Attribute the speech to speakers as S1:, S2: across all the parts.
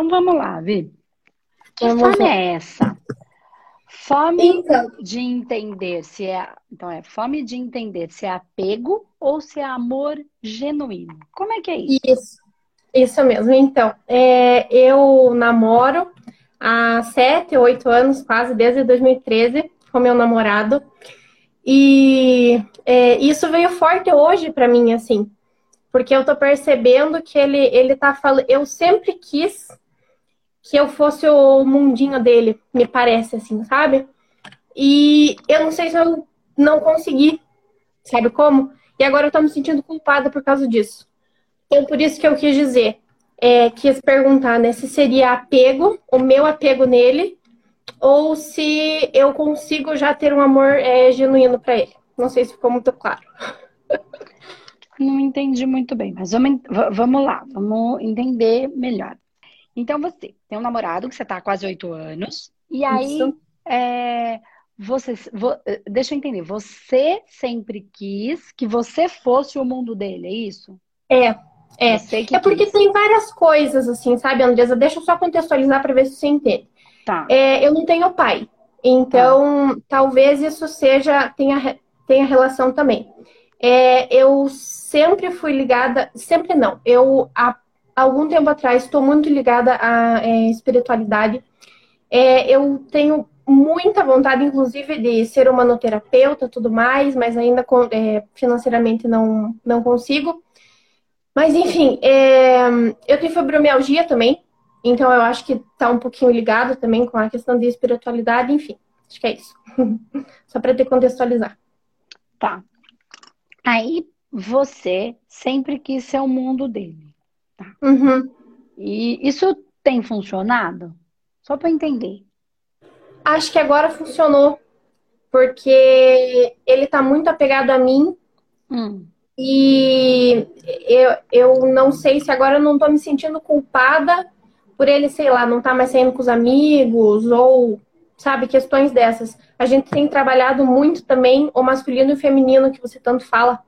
S1: Então vamos lá, Vi. Que vamos fome lá. é essa? Fome então. de entender se é. Então, é fome de entender se é apego ou se é amor genuíno. Como é que é isso?
S2: Isso, isso mesmo. Então, é, eu namoro há sete, oito anos, quase, desde 2013, com meu namorado. E é, isso veio forte hoje para mim, assim, porque eu tô percebendo que ele, ele tá falando. Eu sempre quis que eu fosse o mundinho dele, me parece assim, sabe? E eu não sei se eu não consegui, sabe como? E agora eu tô me sentindo culpada por causa disso. Então, por isso que eu quis dizer, é, quis perguntar, né, se seria apego, o meu apego nele, ou se eu consigo já ter um amor é, genuíno para ele. Não sei se ficou muito claro.
S1: Não entendi muito bem, mas vamos, vamos lá, vamos entender melhor. Então você tem um namorado que você está há quase oito anos, e aí é, você, vo, deixa eu entender, você sempre quis que você fosse o mundo dele, é isso?
S2: É, é. É porque quis. tem várias coisas, assim, sabe, Andresa? Deixa eu só contextualizar para ver se você entende. Tá. É, eu não tenho pai, então tá. talvez isso seja tenha, tenha relação também. É, eu sempre fui ligada, sempre não. Eu a algum tempo atrás, estou muito ligada à é, espiritualidade. É, eu tenho muita vontade, inclusive, de ser uma manoterapeuta tudo mais, mas ainda é, financeiramente não, não consigo. Mas, enfim, é, eu tenho fibromialgia também, então eu acho que está um pouquinho ligado também com a questão de espiritualidade, enfim, acho que é isso. Só para te contextualizar.
S1: Tá. Aí você sempre quis ser o mundo dele. Tá.
S2: Uhum.
S1: E isso tem funcionado? Só para entender.
S2: Acho que agora funcionou. Porque ele tá muito apegado a mim.
S1: Hum.
S2: E eu, eu não sei se agora eu não tô me sentindo culpada por ele, sei lá, não tá mais saindo com os amigos ou, sabe, questões dessas. A gente tem trabalhado muito também o masculino e o feminino que você tanto fala.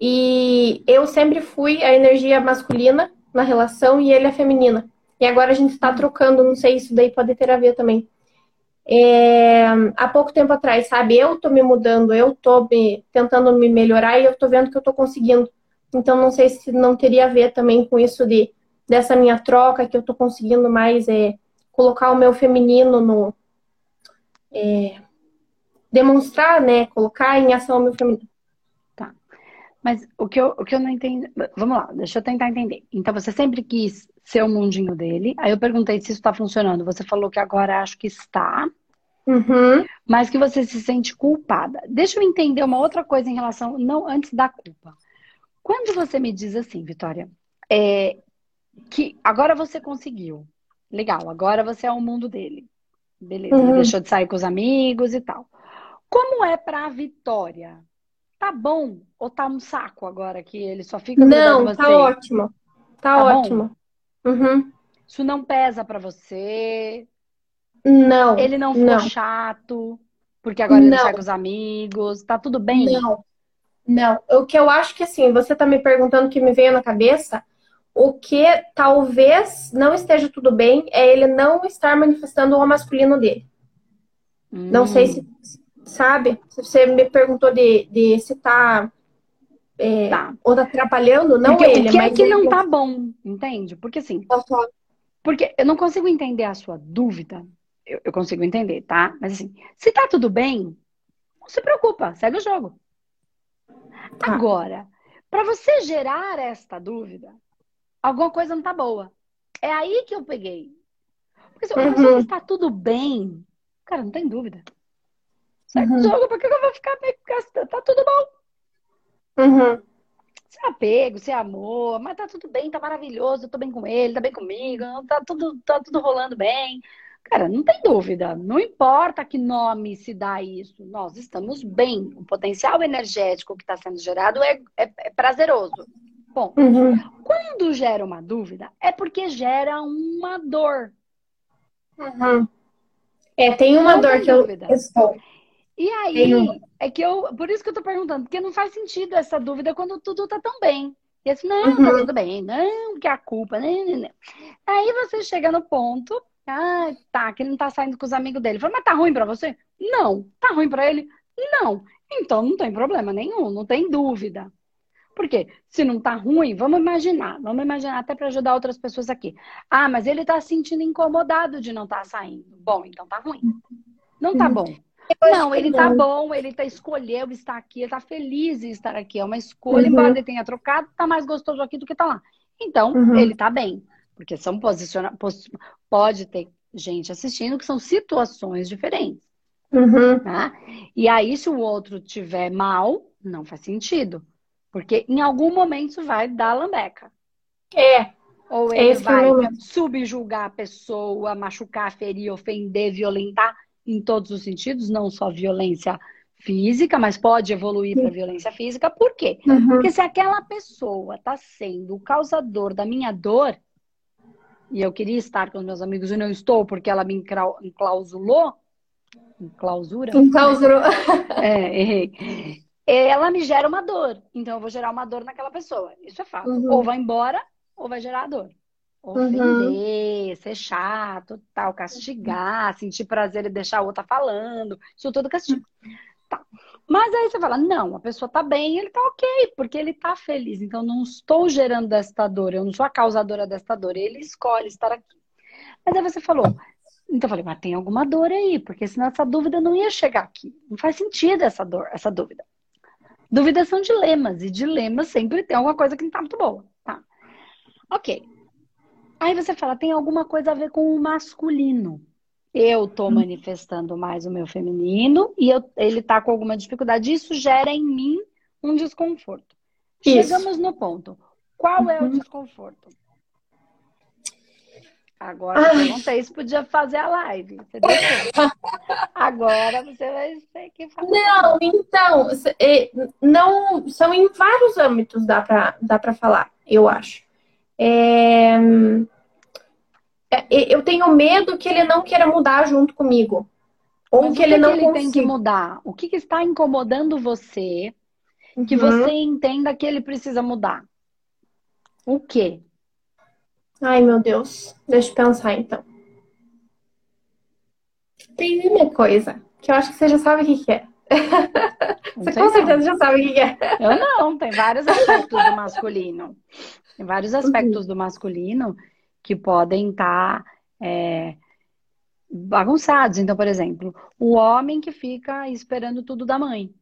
S2: E eu sempre fui a energia masculina na relação e ele a feminina. E agora a gente está trocando, não sei, isso daí pode ter a ver também. É, há pouco tempo atrás, sabe? Eu tô me mudando, eu tô me, tentando me melhorar e eu tô vendo que eu tô conseguindo. Então, não sei se não teria a ver também com isso de dessa minha troca, que eu tô conseguindo mais é, colocar o meu feminino no. É, demonstrar, né? Colocar em ação o meu feminino.
S1: Mas o que, eu, o que eu não entendo. Vamos lá, deixa eu tentar entender. Então você sempre quis ser o mundinho dele. Aí eu perguntei se isso está funcionando. Você falou que agora acho que está.
S2: Uhum.
S1: Mas que você se sente culpada. Deixa eu entender uma outra coisa em relação, não antes da culpa. Quando você me diz assim, Vitória, é, que agora você conseguiu. Legal, agora você é o mundo dele. Beleza, uhum. deixou de sair com os amigos e tal. Como é para a Vitória tá bom ou tá um saco agora que ele só fica
S2: Não, tá você? ótimo. Tá, tá ótimo. Uhum.
S1: Isso não pesa para você?
S2: Não.
S1: Ele não ficou não. chato porque agora ele não. sai com os amigos, tá tudo bem?
S2: Não. Não, o que eu acho que assim, você tá me perguntando que me veio na cabeça, o que talvez não esteja tudo bem é ele não estar manifestando o masculino dele. Hum. Não sei se sabe? Você me perguntou de, de se tá, é, tá. ou tá atrapalhando, não
S1: porque,
S2: ele,
S1: o que
S2: mas
S1: é que ele... não tá bom, entende? Porque assim, uhum. porque eu não consigo entender a sua dúvida, eu, eu, consigo entender, tá? Mas assim, se tá tudo bem, não se preocupa, segue o jogo. Tá. Agora, para você gerar esta dúvida, alguma coisa não tá boa. É aí que eu peguei. Porque se a pessoa uhum. está tudo bem, cara, não tem dúvida. Segue uhum. o jogo, por que eu vou ficar gastando? Tá tudo bom.
S2: Uhum.
S1: Se é apego, se é amor, mas tá tudo bem, tá maravilhoso, eu tô bem com ele, tá bem comigo, tá tudo, tá tudo rolando bem. Cara, não tem dúvida, não importa que nome se dá isso, nós estamos bem. O potencial energético que está sendo gerado é, é, é prazeroso. Bom, uhum. quando gera uma dúvida, é porque gera uma dor.
S2: Uhum. É, tem uma não dor que eu estou.
S1: E aí, é que eu. Por isso que eu tô perguntando, porque não faz sentido essa dúvida quando tudo tá tão bem. E assim, não, tá uhum. tá tudo bem, não, que a culpa, não, não, não. Aí você chega no ponto, ah, tá, que ele não tá saindo com os amigos dele. Fala, mas tá ruim pra você? Não. Tá ruim pra ele? Não. Então não tem problema nenhum, não tem dúvida. Por quê? Se não tá ruim, vamos imaginar, vamos imaginar até para ajudar outras pessoas aqui. Ah, mas ele tá se sentindo incomodado de não estar tá saindo. Bom, então tá ruim. Não tá uhum. bom. Não, ele tá bom, ele tá escolheu estar aqui, ele tá feliz em estar aqui. É uma escolha, uhum. embora ele tenha trocado, tá mais gostoso aqui do que tá lá. Então, uhum. ele tá bem. Porque são posiciona... pode ter gente assistindo que são situações diferentes. Uhum. Tá? E aí, se o outro tiver mal, não faz sentido. Porque em algum momento vai dar lambeca.
S2: É.
S1: Ou ele vai subjugar a pessoa, machucar, ferir, ofender, violentar em todos os sentidos, não só violência física, mas pode evoluir para violência física. Por quê? Uhum. Porque se aquela pessoa está sendo o causador da minha dor, e eu queria estar com os meus amigos e não estou porque ela me enclausulou, clausura?
S2: Enclausurou.
S1: É, errei. Ela me gera uma dor, então eu vou gerar uma dor naquela pessoa. Isso é fato. Uhum. Ou vai embora, ou vai gerar dor. Ofender, uhum. ser chato, tal, castigar, sentir prazer e deixar a outra falando. Isso tudo castigo. Tá. Mas aí você fala, não, a pessoa tá bem, ele tá ok, porque ele tá feliz. Então não estou gerando esta dor, eu não sou a causadora desta dor, ele escolhe estar aqui. Mas aí você falou, então eu falei, mas tem alguma dor aí, porque senão essa dúvida não ia chegar aqui. Não faz sentido essa dor, essa dúvida. Dúvidas são dilemas, e dilemas sempre tem alguma coisa que não tá muito boa. Tá. Ok. Aí você fala, tem alguma coisa a ver com o masculino. Eu tô hum. manifestando mais o meu feminino e eu, ele tá com alguma dificuldade. Isso gera em mim um desconforto. Isso. Chegamos no ponto. Qual é o uhum. desconforto? Agora Ai. eu perguntei se podia fazer a live. Agora você vai ter que fazer.
S2: Não, então, não, são em vários âmbitos dá para dá pra falar, eu acho. É, é, eu tenho medo que ele não queira mudar junto comigo. Ou Mas que ele não que ele
S1: tem que mudar? O que, que está incomodando você que uhum. você entenda que ele precisa mudar? O quê?
S2: Ai, meu Deus. Deixa eu pensar então. Tem uma coisa que eu acho que você já sabe o que, que é. Você com certeza não. já sabe o que é.
S1: Eu não, tem vários aspectos do masculino. Tem vários aspectos uhum. do masculino que podem estar tá, é, bagunçados. Então, por exemplo, o homem que fica esperando tudo da mãe.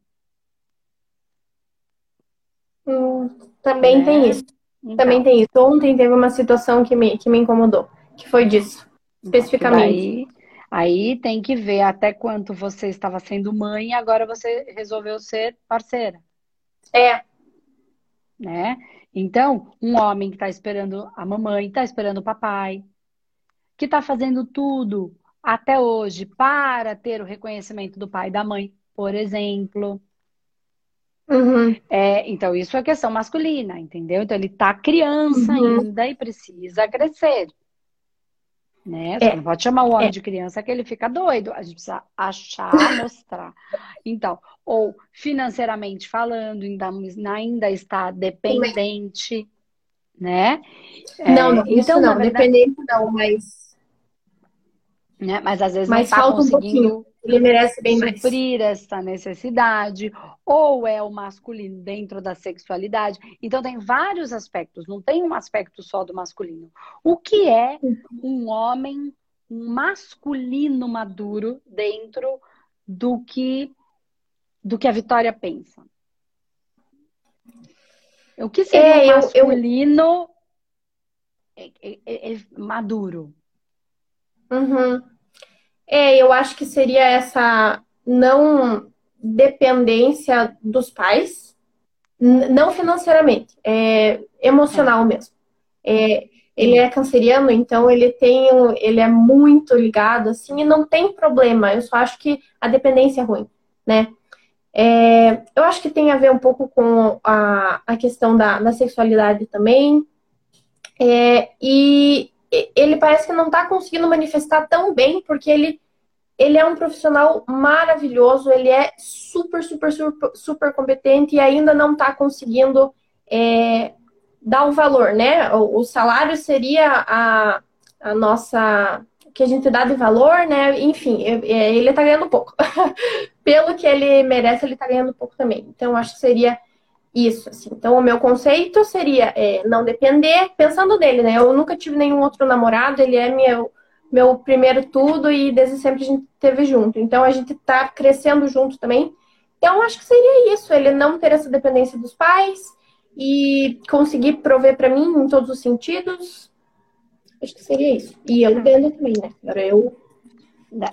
S2: Hum, também tem né? isso. Então, também tem isso. Ontem teve uma situação que me, que me incomodou, que foi disso, especificamente.
S1: Aí tem que ver até quanto você estava sendo mãe e agora você resolveu ser parceira.
S2: É.
S1: Né? Então, um homem que está esperando a mamãe, está esperando o papai, que está fazendo tudo até hoje para ter o reconhecimento do pai e da mãe, por exemplo. Uhum. É, então, isso é questão masculina, entendeu? Então, ele está criança uhum. ainda e precisa crescer. Né? Você é. não pode chamar o homem é. de criança que ele fica doido. A gente precisa achar, mostrar. Então, ou financeiramente falando, ainda, ainda está dependente, né?
S2: Não, não, é, então, não, verdade, dependente não, mas.
S1: Né? Mas às vezes mas não está conseguindo. Um
S2: ele merece bem mais.
S1: Suprir essa necessidade, ou é o masculino dentro da sexualidade. Então, tem vários aspectos, não tem um aspecto só do masculino. O que é um homem, um masculino maduro dentro do que, do que a Vitória pensa? O que seria é, um masculino eu, eu... É, é, é, maduro?
S2: Uhum. É, eu acho que seria essa não dependência dos pais, não financeiramente, é emocional mesmo. É, ele é canceriano, então ele tem, ele é muito ligado assim e não tem problema. Eu só acho que a dependência é ruim, né? É, eu acho que tem a ver um pouco com a, a questão da, da sexualidade também. É, e ele parece que não está conseguindo manifestar tão bem, porque ele, ele é um profissional maravilhoso, ele é super, super, super, super competente e ainda não está conseguindo é, dar o valor, né? O, o salário seria a, a nossa que a gente dá de valor, né? Enfim, ele tá ganhando pouco. Pelo que ele merece, ele tá ganhando pouco também. Então, acho que seria isso. Assim. Então, o meu conceito seria é, não depender, pensando nele, né? Eu nunca tive nenhum outro namorado, ele é meu, meu primeiro tudo e desde sempre a gente teve junto. Então, a gente tá crescendo junto também. Então, acho que seria isso, ele não ter essa dependência dos pais e conseguir prover para mim em todos os sentidos, Acho que seria isso. E eu vendo também, né? Agora eu.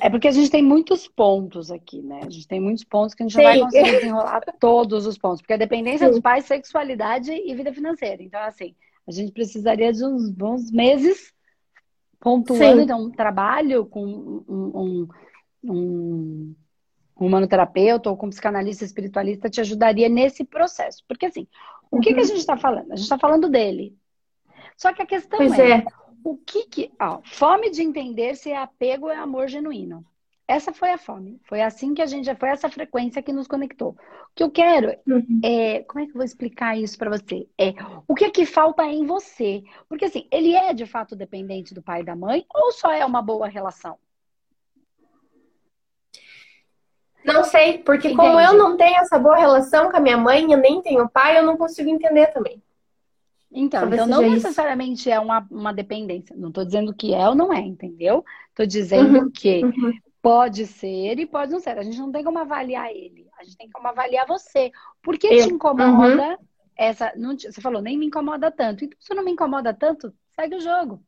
S1: É porque a gente tem muitos pontos aqui, né? A gente tem muitos pontos que a gente Sim. não vai conseguir desenrolar todos os pontos. Porque a dependência Sim. dos pais, sexualidade e vida financeira. Então, assim, a gente precisaria de uns bons meses pontuando, Sim. então, um trabalho com um, um, um, um humanoterapeuta ou com um psicanalista espiritualista te ajudaria nesse processo. Porque, assim, o que, uhum. que a uhum. gente está falando? A gente está falando dele. Só que a questão pois é, é o que que. Ó, fome de entender se é apego ou é amor genuíno. Essa foi a fome. Foi assim que a gente. Foi essa frequência que nos conectou. O que eu quero uhum. é. Como é que eu vou explicar isso para você? É o que é que falta em você. Porque assim, ele é de fato dependente do pai e da mãe ou só é uma boa relação?
S2: Não sei, porque Entende? como eu não tenho essa boa relação com a minha mãe, eu nem tenho pai, eu não consigo entender também.
S1: Então, então não necessariamente isso. é uma, uma dependência. Não estou dizendo que é ou não é, entendeu? Estou dizendo uhum, que uhum. pode ser e pode não ser. A gente não tem como avaliar ele. A gente tem como avaliar você. Por que Eu, te incomoda uhum. essa. Não, você falou, nem me incomoda tanto. Então, se não me incomoda tanto, segue o jogo.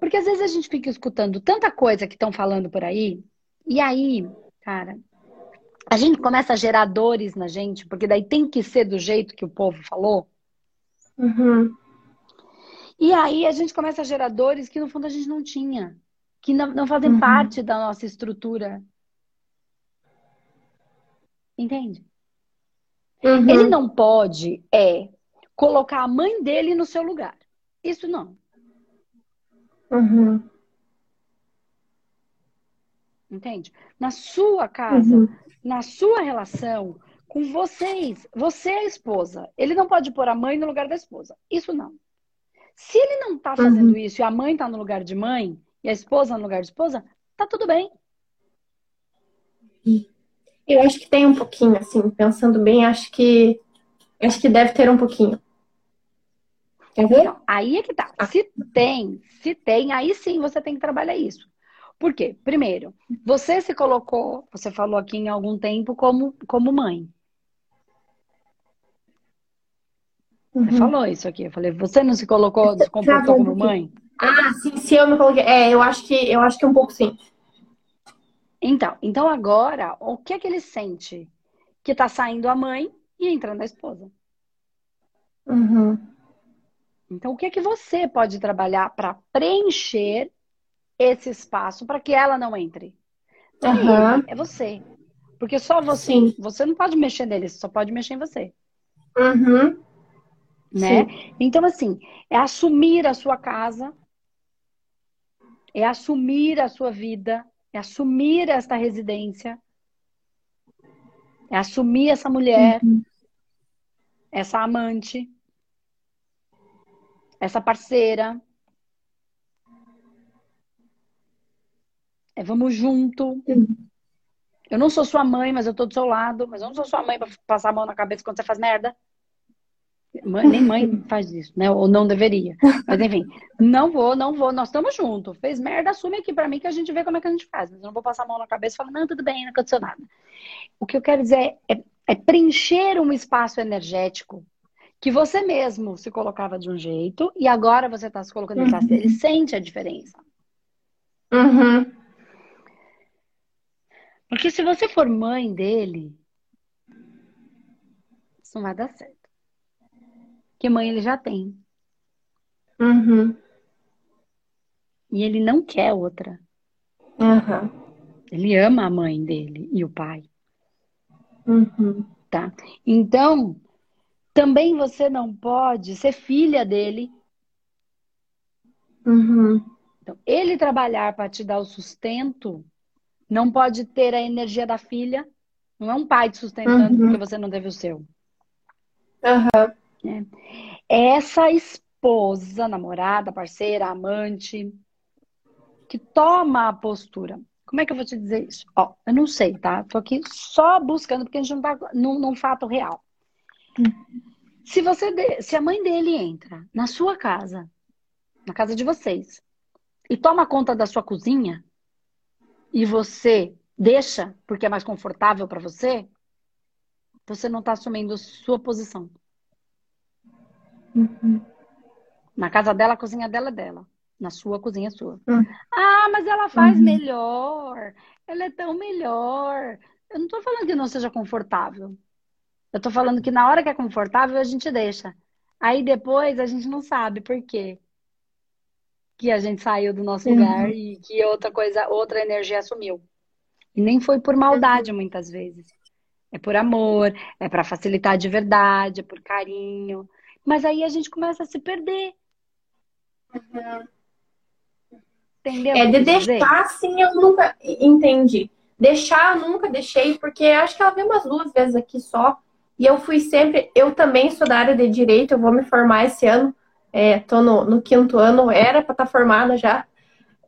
S1: Porque às vezes a gente fica escutando tanta coisa que estão falando por aí, e aí, cara, a gente começa a gerar dores na gente, porque daí tem que ser do jeito que o povo falou.
S2: Uhum.
S1: E aí a gente começa a gerar dores que no fundo a gente não tinha, que não, não fazem uhum. parte da nossa estrutura. Entende? Uhum. Ele não pode é colocar a mãe dele no seu lugar. Isso não.
S2: Uhum.
S1: Entende? Na sua casa, uhum na sua relação com vocês. Você é a esposa. Ele não pode pôr a mãe no lugar da esposa. Isso não. Se ele não tá fazendo uhum. isso e a mãe tá no lugar de mãe e a esposa no lugar de esposa, tá tudo bem.
S2: Eu acho que tem um pouquinho, assim, pensando bem, acho que acho que deve ter um pouquinho.
S1: Quer ver? Então, aí é que tá. Ah. Se tem, se tem, aí sim você tem que trabalhar isso. Por quê? Primeiro, você se colocou, você falou aqui em algum tempo, como, como mãe. Uhum. Você falou isso aqui. Eu falei, você não se colocou, se comportou como mãe?
S2: Ah, sim, sim, eu me coloquei. É, eu acho que eu acho que um pouco sim.
S1: Então, então agora, o que é que ele sente? Que tá saindo a mãe e entrando a esposa.
S2: Uhum.
S1: Então, o que é que você pode trabalhar para preencher esse espaço para que ela não entre.
S2: uhum.
S1: é você. Porque só você, Sim. você não pode mexer nele, só pode mexer em você.
S2: Uhum.
S1: Né? Sim. Então, assim, é assumir a sua casa, é assumir a sua vida, é assumir esta residência, é assumir essa mulher, uhum. essa amante, essa parceira, É vamos junto. Eu não sou sua mãe, mas eu tô do seu lado. Mas eu não sou sua mãe pra passar a mão na cabeça quando você faz merda. Mãe, nem mãe faz isso, né? Ou não deveria. Mas enfim, não vou, não vou. Nós estamos juntos. Fez merda, assume aqui para mim que a gente vê como é que a gente faz. Mas eu não vou passar a mão na cabeça e falar, não, tudo bem, não aconteceu nada. O que eu quero dizer é, é preencher um espaço energético que você mesmo se colocava de um jeito e agora você está se colocando em uhum. Ele sente a diferença.
S2: Uhum.
S1: Porque se você for mãe dele, isso não vai dar certo. Porque mãe ele já tem.
S2: Uhum.
S1: E ele não quer outra.
S2: Uhum.
S1: Ele ama a mãe dele e o pai.
S2: Uhum.
S1: Tá? Então, também você não pode ser filha dele.
S2: Uhum.
S1: Então, ele trabalhar para te dar o sustento não pode ter a energia da filha. Não é um pai te sustentando uhum. porque você não teve o seu.
S2: Uhum.
S1: Né? Essa esposa, namorada, parceira, amante, que toma a postura. Como é que eu vou te dizer isso? Ó, eu não sei, tá? Tô aqui só buscando, porque a gente não tá num, num fato real. Se você de... se a mãe dele entra na sua casa, na casa de vocês, e toma conta da sua cozinha, e você deixa porque é mais confortável para você, você não está assumindo sua posição.
S2: Uhum.
S1: Na casa dela, a cozinha dela é dela. Na sua, a cozinha é sua.
S2: Uhum.
S1: Ah, mas ela faz uhum. melhor. Ela é tão melhor. Eu não estou falando que não seja confortável. Eu estou falando que na hora que é confortável, a gente deixa. Aí depois a gente não sabe por quê que a gente saiu do nosso uhum. lugar e que outra coisa, outra energia assumiu. E nem foi por maldade muitas vezes. É por amor, é para facilitar de verdade, é por carinho. Mas aí a gente começa a se perder.
S2: Uhum. Entendeu? É de deixar, sim, eu nunca entendi. Deixar, eu nunca deixei, porque acho que ela veio umas duas vezes aqui só. E eu fui sempre. Eu também sou da área de direito, eu vou me formar esse ano. É, tô no, no quinto ano, era para estar tá formada já.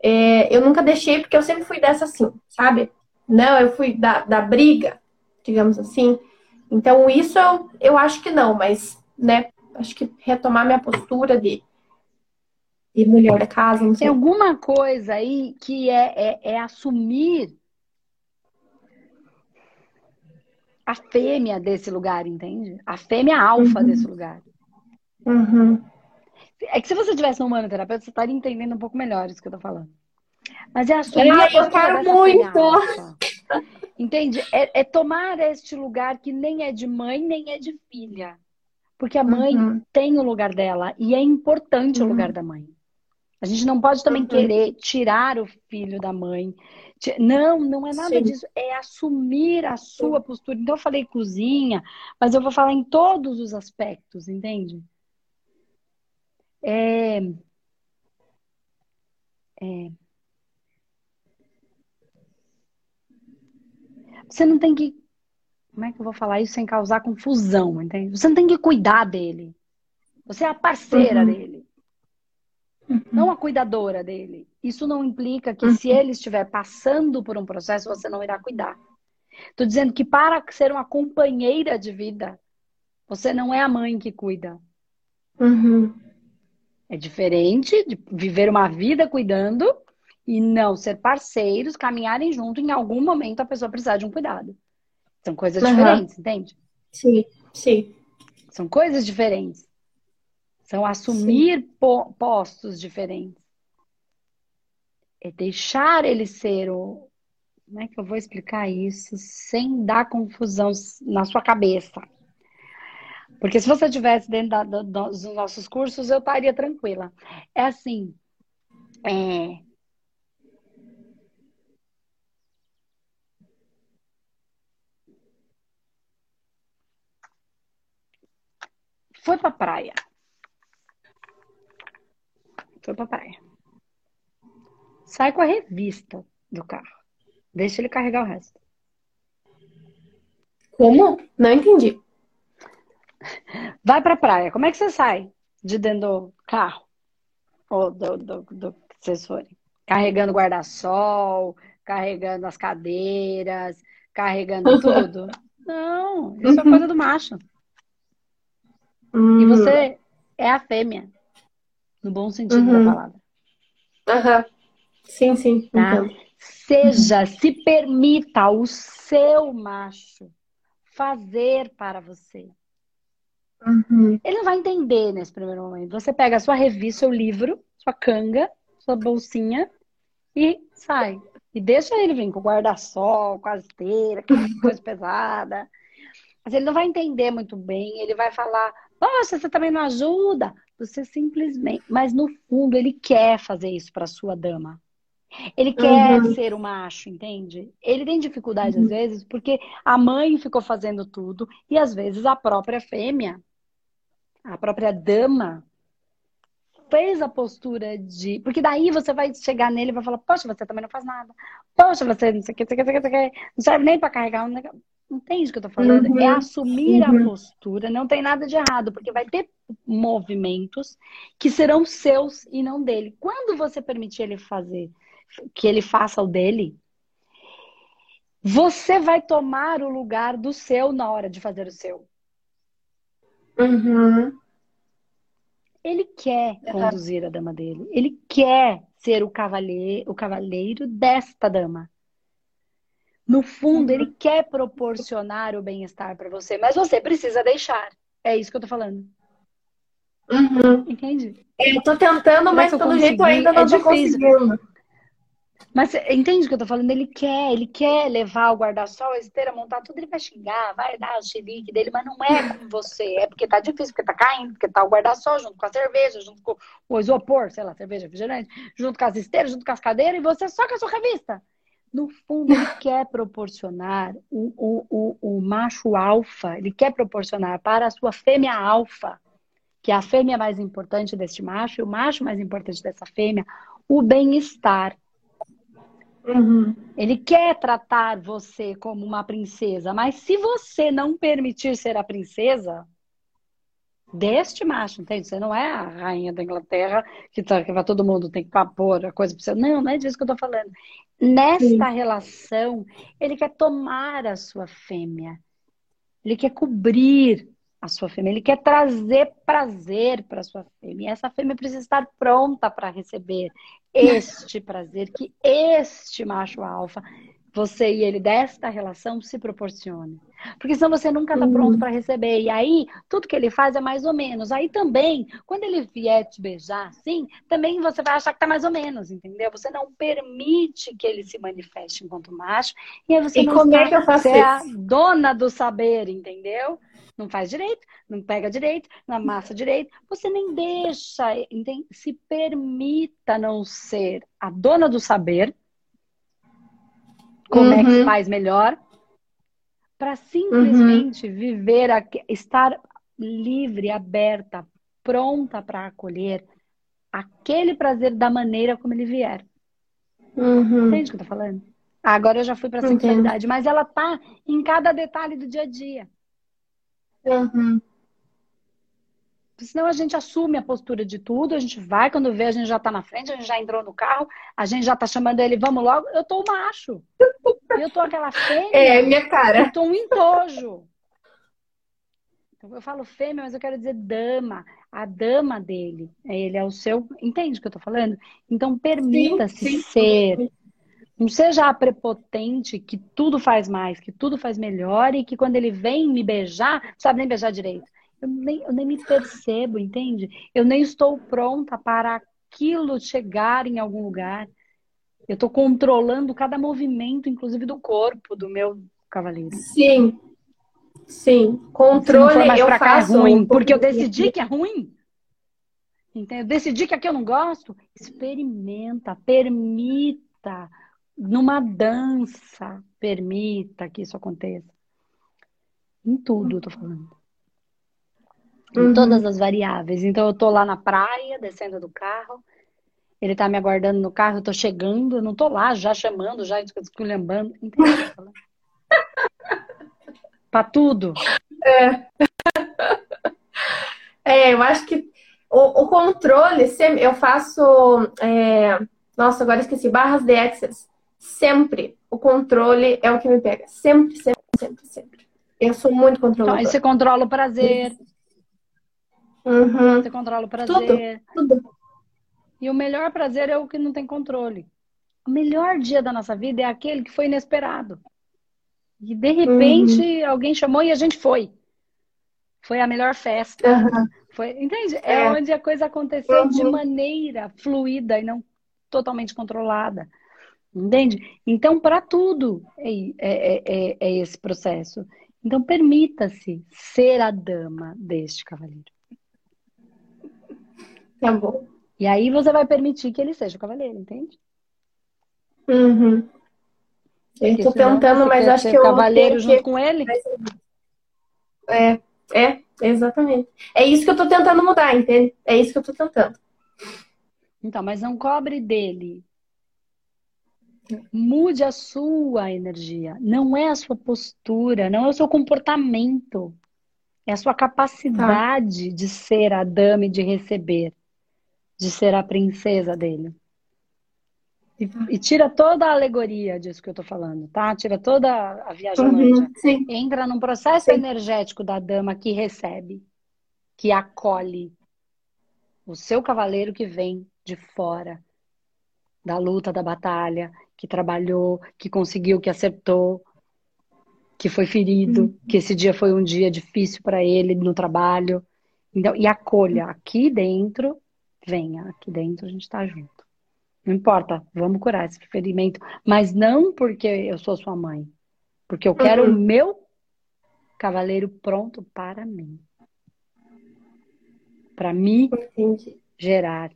S2: É, eu nunca deixei, porque eu sempre fui dessa assim, sabe? Não, eu fui da, da briga, digamos assim. Então, isso eu, eu acho que não, mas, né, acho que retomar minha postura de, de mulher da casa, não sei.
S1: Tem alguma coisa aí que é, é, é assumir a fêmea desse lugar, entende? A fêmea alfa uhum. desse lugar.
S2: Uhum.
S1: É que se você tivesse um humano terapeuta, você estaria entendendo um pouco melhor isso que eu tô falando. Mas é assumir
S2: eu quero muito!
S1: Entende? É, é, tomar este lugar que nem é de mãe, nem é de filha. Porque a mãe uhum. tem o lugar dela e é importante uhum. o lugar da mãe. A gente não pode também uhum. querer tirar o filho da mãe. Não, não é nada Sim. disso. É assumir a sua postura. Então, eu falei cozinha, mas eu vou falar em todos os aspectos, entende? É... É... Você não tem que. Como é que eu vou falar isso sem causar confusão, entende? Você não tem que cuidar dele. Você é a parceira uhum. dele. Uhum. Não a cuidadora dele. Isso não implica que uhum. se ele estiver passando por um processo, você não irá cuidar. Estou dizendo que para ser uma companheira de vida, você não é a mãe que cuida.
S2: Uhum.
S1: É diferente de viver uma vida cuidando e não ser parceiros, caminharem junto, em algum momento a pessoa precisar de um cuidado. São coisas uhum. diferentes, entende?
S2: Sim, sim.
S1: São coisas diferentes. São assumir po postos diferentes. É deixar ele ser o. Como é que eu vou explicar isso sem dar confusão na sua cabeça? Porque se você estivesse dentro da, do, dos nossos cursos, eu estaria tranquila. É assim. É, Foi pra praia. Foi pra praia. Sai com a revista do carro. Deixa ele carregar o resto.
S2: Como? Não entendi.
S1: Vai pra praia. Como é que você sai de dentro do carro? Ou do, do, do que vocês forem? Carregando guarda-sol, carregando as cadeiras, carregando tudo. Não, isso é coisa do macho. Hum. E você é a fêmea, no bom sentido uhum. da palavra.
S2: Aham. Uhum. Sim, sim.
S1: Tá? Seja, uhum. se permita o seu macho fazer para você.
S2: Uhum.
S1: Ele não vai entender nesse primeiro momento. Você pega a sua revista, seu livro, sua canga, sua bolsinha e sai. E deixa ele vir com guarda-sol, com a esteira, com coisa pesada. Mas ele não vai entender muito bem, ele vai falar: Poxa, você também não ajuda. Você simplesmente. Mas no fundo, ele quer fazer isso para sua dama. Ele quer uhum. ser o macho, entende? Ele tem dificuldade uhum. às vezes porque a mãe ficou fazendo tudo e às vezes a própria fêmea, a própria dama, fez a postura de. Porque daí você vai chegar nele e vai falar: Poxa, você também não faz nada. Poxa, você não sei o que, não, sei o que, não serve nem para carregar negócio. Entende o que eu tô falando? Uhum. É assumir uhum. a postura, não tem nada de errado, porque vai ter movimentos que serão seus e não dele. Quando você permitir ele fazer, que ele faça o dele, você vai tomar o lugar do seu na hora de fazer o seu.
S2: Uhum.
S1: Ele quer conduzir a dama dele. Ele quer ser o cavaleiro, o cavaleiro desta dama. No fundo, uhum. ele quer proporcionar o bem-estar para você, mas você precisa deixar. É isso que eu tô falando.
S2: Uhum.
S1: Entende?
S2: Eu tô tentando, mas pelo jeito ainda não é tô difícil. conseguindo.
S1: Mas entende o que eu tô falando? Ele quer, ele quer levar o guarda-sol, a esteira, montar tudo, ele vai xingar, vai dar o xilique dele, mas não é com você, é porque tá difícil, porque tá caindo, porque tá o guarda-sol junto com a cerveja, junto com o isopor, sei lá, cerveja, refrigerante, junto com as esteiras, junto com as cadeiras, e você só com a sua revista. No fundo, ele quer proporcionar o, o, o, o macho alfa, ele quer proporcionar para a sua fêmea alfa, que é a fêmea mais importante deste macho, e o macho mais importante dessa fêmea, o bem-estar.
S2: Uhum.
S1: Ele quer tratar você como uma princesa, mas se você não permitir ser a princesa, deste macho, entende? Você não é a rainha da Inglaterra que, tá, que vai, todo mundo tem que pôr a coisa para você. Não, não é disso que eu tô falando. Nesta Sim. relação, ele quer tomar a sua fêmea. Ele quer cobrir a sua fêmea. Ele quer trazer prazer para a sua fêmea. E essa fêmea precisa estar pronta para receber este prazer que este macho alfa você e ele desta relação se proporcione. Porque senão você nunca está pronto uhum. para receber. E aí, tudo que ele faz é mais ou menos. Aí também, quando ele vier te beijar, assim, também você vai achar que tá mais ou menos, entendeu? Você não permite que ele se manifeste enquanto macho. E aí você
S2: e
S1: não
S2: como é que eu faço
S1: é a dona do saber, entendeu? Não faz direito, não pega direito, não amassa direito. Você nem deixa, entende? se permita não ser a dona do saber como uhum. é que faz melhor, para simplesmente uhum. viver, estar livre, aberta, pronta para acolher aquele prazer da maneira como ele vier.
S2: Uhum.
S1: Entende o que eu tô falando? Agora eu já fui para a sexualidade, mas ela tá em cada detalhe do dia a dia.
S2: Uhum.
S1: Senão a gente assume a postura de tudo, a gente vai, quando vê, a gente já tá na frente, a gente já entrou no carro, a gente já tá chamando ele, vamos logo, eu tô o macho. eu tô aquela fêmea.
S2: É, minha cara.
S1: Eu tô um entojo. Então, eu falo fêmea, mas eu quero dizer dama. A dama dele. Ele é o seu. Entende o que eu tô falando? Então, permita-se ser. Não seja a prepotente que tudo faz mais, que tudo faz melhor e que quando ele vem me beijar, não sabe nem beijar direito eu nem, eu nem me percebo, entende? Eu nem estou pronta para aquilo chegar em algum lugar. Eu estou controlando cada movimento, inclusive do corpo do meu cavaleiro.
S2: Sim. Sim. Controle Se
S1: mais eu pra cá é ruim, porque eu decidi que é ruim. Entende? Eu decidi que aqui eu não gosto. Experimenta, permita. Numa dança, permita que isso aconteça. Em tudo, eu tô falando em uhum. todas as variáveis. Então eu tô lá na praia, descendo do carro, ele tá me aguardando no carro, eu tô chegando, eu não tô lá já chamando, já esculhambando. Entendeu? pra tudo.
S2: É. é, eu acho que o, o controle, eu faço. É... Nossa, agora esqueci, barras de access. Sempre o controle é o que me pega. Sempre, sempre, sempre, sempre. Eu sou muito controladora.
S1: Então, você controla o prazer.
S2: Uhum.
S1: Você controla o prazer. Tudo, tudo. E o melhor prazer é o que não tem controle. O melhor dia da nossa vida é aquele que foi inesperado. E de repente uhum. alguém chamou e a gente foi. Foi a melhor festa. Uhum. Foi, entende? É. é. onde a coisa aconteceu uhum. de maneira fluida e não totalmente controlada. Entende? Então, para tudo é, é, é, é esse processo. Então, permita-se ser a dama deste cavaleiro.
S2: Tá bom.
S1: E aí você vai permitir que ele seja o cavaleiro, entende?
S2: Uhum. Eu tô tentando, mas acho que eu.
S1: cavaleiro junto que... com ele?
S2: É, é, exatamente. É isso que eu tô tentando mudar, entende? É isso que eu tô tentando.
S1: Então, mas não cobre dele Mude a sua energia. Não é a sua postura, não é o seu comportamento. É a sua capacidade tá. de ser a dama e de receber, de ser a princesa dele. E, tá. e, tira toda a alegoria disso que eu tô falando, tá? Tira toda a viagem uhum, Entra num processo sim. energético da dama que recebe, que acolhe o seu cavaleiro que vem de fora da luta, da batalha, que trabalhou, que conseguiu, que acertou, que foi ferido, uhum. que esse dia foi um dia difícil para ele no trabalho. Então, e acolha aqui dentro, venha, aqui dentro a gente está junto. Não importa, vamos curar esse ferimento, mas não porque eu sou sua mãe, porque eu quero uhum. o meu cavaleiro pronto para mim. Para me Entendi. gerar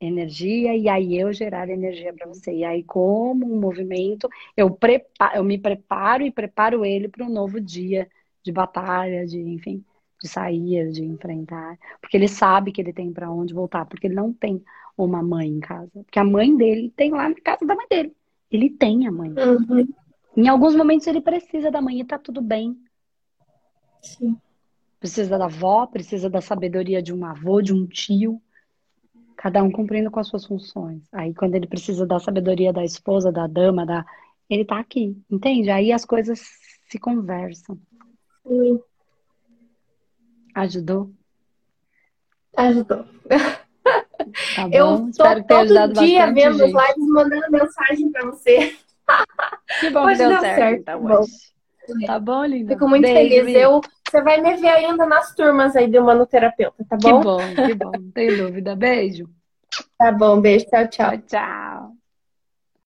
S1: energia e aí eu gerar energia para você. E aí, como um movimento, eu, preparo, eu me preparo e preparo ele para um novo dia de batalha, de enfim, de sair, de enfrentar, porque ele sabe que ele tem para onde voltar, porque ele não tem uma mãe em casa, porque a mãe dele tem lá na casa da mãe dele. Ele tem a mãe. Uhum. Em alguns momentos ele precisa da mãe e tá tudo bem. Sim. Precisa da avó, precisa da sabedoria de um avô, de um tio cada um cumprindo com as suas funções. Aí quando ele precisa da sabedoria da esposa, da dama, da ele tá aqui, entende? Aí as coisas se conversam.
S2: Sim.
S1: Ajudou?
S2: Ajudou. Tá eu tô todo dia vendo gente. os lives mandando mensagem para você.
S1: Que bom que deu, deu certo, certo então, bom. Tá bom, linda?
S2: Fico muito Beijo, feliz. Eu, você vai me ver ainda nas turmas aí do manoterapeuta, tá bom?
S1: Que bom, que bom. Não tem dúvida. Beijo.
S2: Tá bom, beijo. Tchau, tchau.
S1: Tchau, tchau.